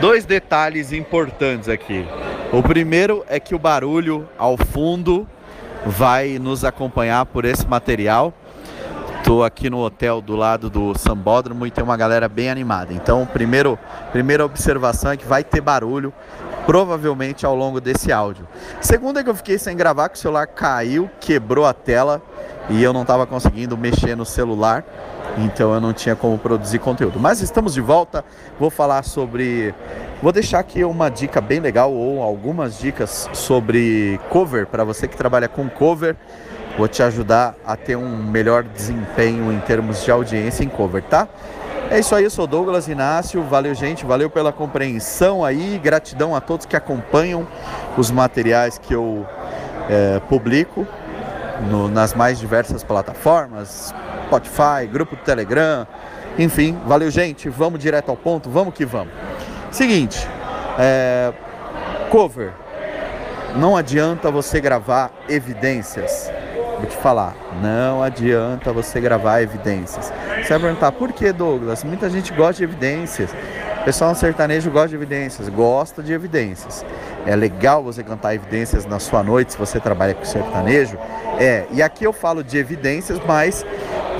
dois detalhes importantes aqui. O primeiro é que o barulho ao fundo vai nos acompanhar por esse material. Estou aqui no hotel do lado do Sambódromo e tem uma galera bem animada. Então, primeiro, primeira observação é que vai ter barulho, provavelmente ao longo desse áudio. Segunda é que eu fiquei sem gravar, que o celular caiu, quebrou a tela e eu não estava conseguindo mexer no celular, então eu não tinha como produzir conteúdo. Mas estamos de volta, vou falar sobre. Vou deixar aqui uma dica bem legal ou algumas dicas sobre cover para você que trabalha com cover vou te ajudar a ter um melhor desempenho em termos de audiência em cover, tá? É isso aí, eu sou Douglas Inácio, valeu gente, valeu pela compreensão aí, gratidão a todos que acompanham os materiais que eu é, publico no, nas mais diversas plataformas, Spotify, grupo do Telegram, enfim, valeu gente, vamos direto ao ponto, vamos que vamos. Seguinte, é, cover, não adianta você gravar evidências Vou te falar, não adianta você gravar evidências. Você vai perguntar, por que Douglas? Muita gente gosta de evidências. O pessoal sertanejo gosta de evidências, gosta de evidências. É legal você cantar evidências na sua noite se você trabalha com sertanejo. É, e aqui eu falo de evidências, mas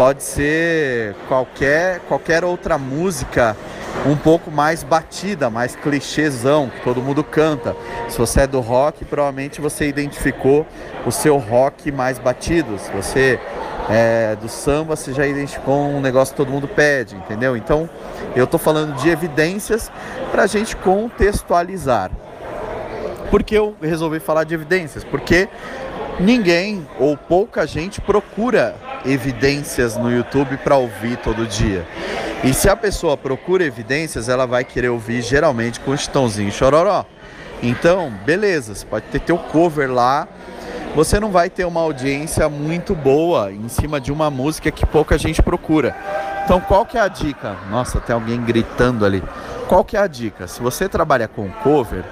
pode ser qualquer, qualquer outra música um pouco mais batida, mais clichêzão, que todo mundo canta. Se você é do rock, provavelmente você identificou o seu rock mais batido. Se você é do samba, você já identificou um negócio que todo mundo pede, entendeu? Então, eu estou falando de evidências para a gente contextualizar. Por que eu resolvi falar de evidências? Porque ninguém ou pouca gente procura evidências no YouTube para ouvir todo dia. E se a pessoa procura evidências, ela vai querer ouvir geralmente com Chitãozinho Chororó. Então, beleza, você pode ter teu cover lá, você não vai ter uma audiência muito boa em cima de uma música que pouca gente procura. Então, qual que é a dica? Nossa, tem alguém gritando ali. Qual que é a dica? Se você trabalha com cover,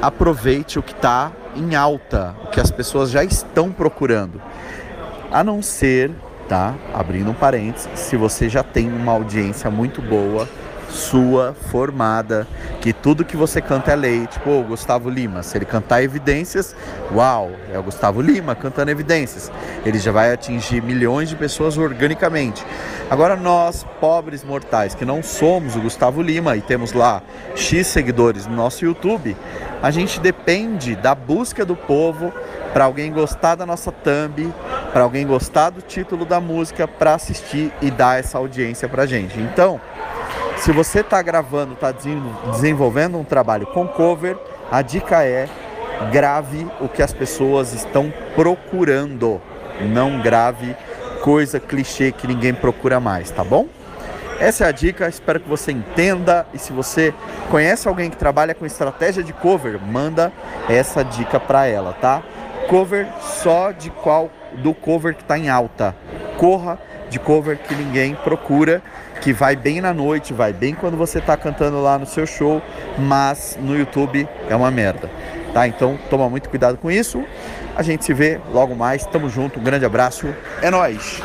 aproveite o que está em alta, o que as pessoas já estão procurando. A não ser tá? Abrindo um parênteses, se você já tem uma audiência muito boa, sua, formada, que tudo que você canta é lei, tipo o Gustavo Lima, se ele cantar evidências, uau, é o Gustavo Lima cantando evidências. Ele já vai atingir milhões de pessoas organicamente. Agora nós, pobres mortais, que não somos o Gustavo Lima e temos lá X seguidores no nosso YouTube, a gente depende da busca do povo para alguém gostar da nossa thumb, para alguém gostar do título da música, para assistir e dar essa audiência para gente. Então, se você está gravando, está desenvolvendo um trabalho com cover, a dica é grave o que as pessoas estão procurando. Não grave coisa clichê que ninguém procura mais, tá bom? Essa é a dica, espero que você entenda. E se você conhece alguém que trabalha com estratégia de cover, manda essa dica para ela, tá? Cover só de qual do cover que está em alta. Corra de cover que ninguém procura, que vai bem na noite, vai bem quando você está cantando lá no seu show, mas no YouTube é uma merda. Tá? Então toma muito cuidado com isso. A gente se vê logo mais. Tamo junto. Um grande abraço. É nós.